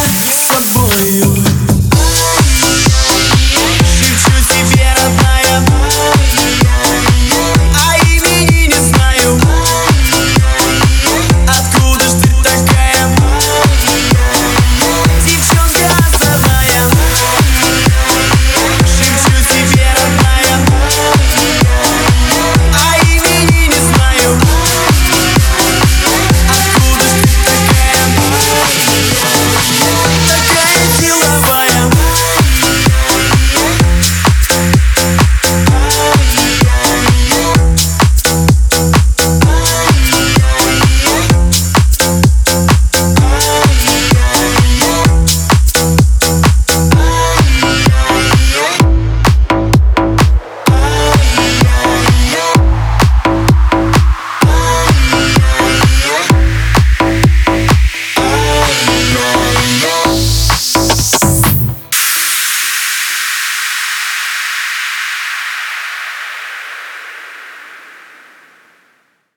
Slug boy.